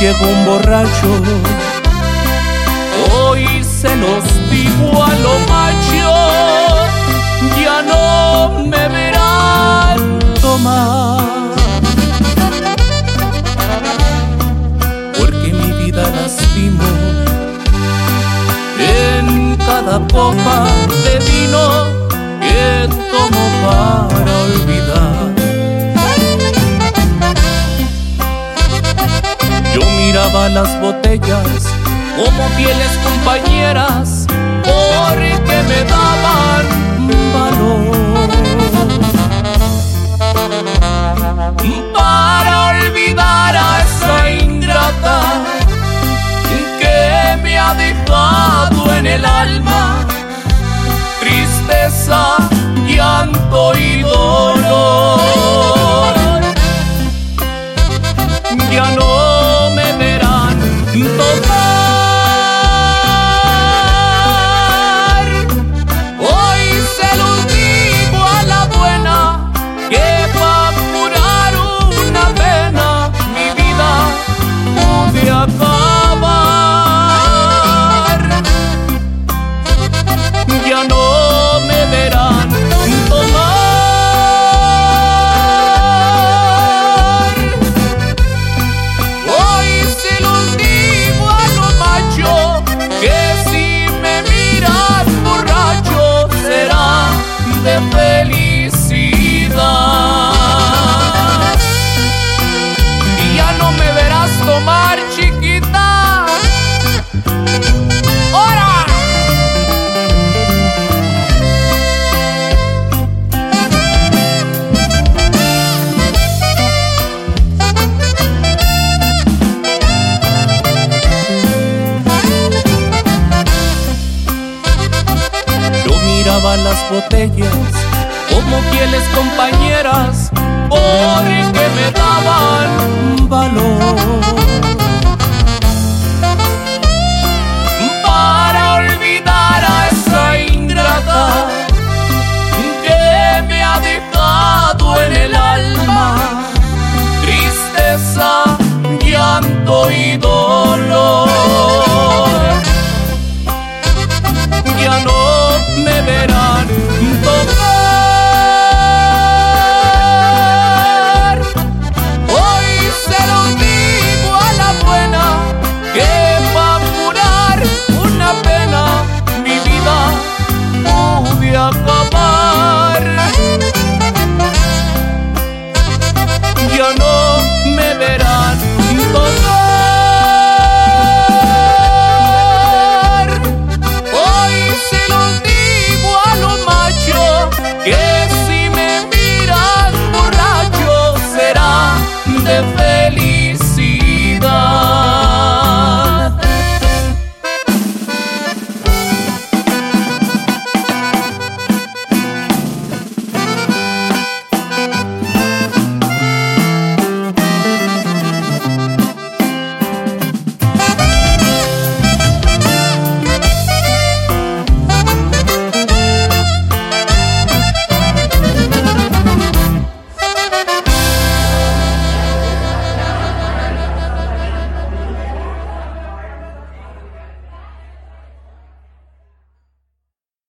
llegó un borracho. Hoy se los digo a lo macho, ya no me verán tomar. Porque mi vida lastimo en cada copa de vino que tomo para olvidar. las botellas como fieles compañeras, porque miraba las botellas como fieles compañeras, porque me daban valor. Para olvidar a esa ingrata que me ha dejado en el alma, tristeza, llanto y dolor.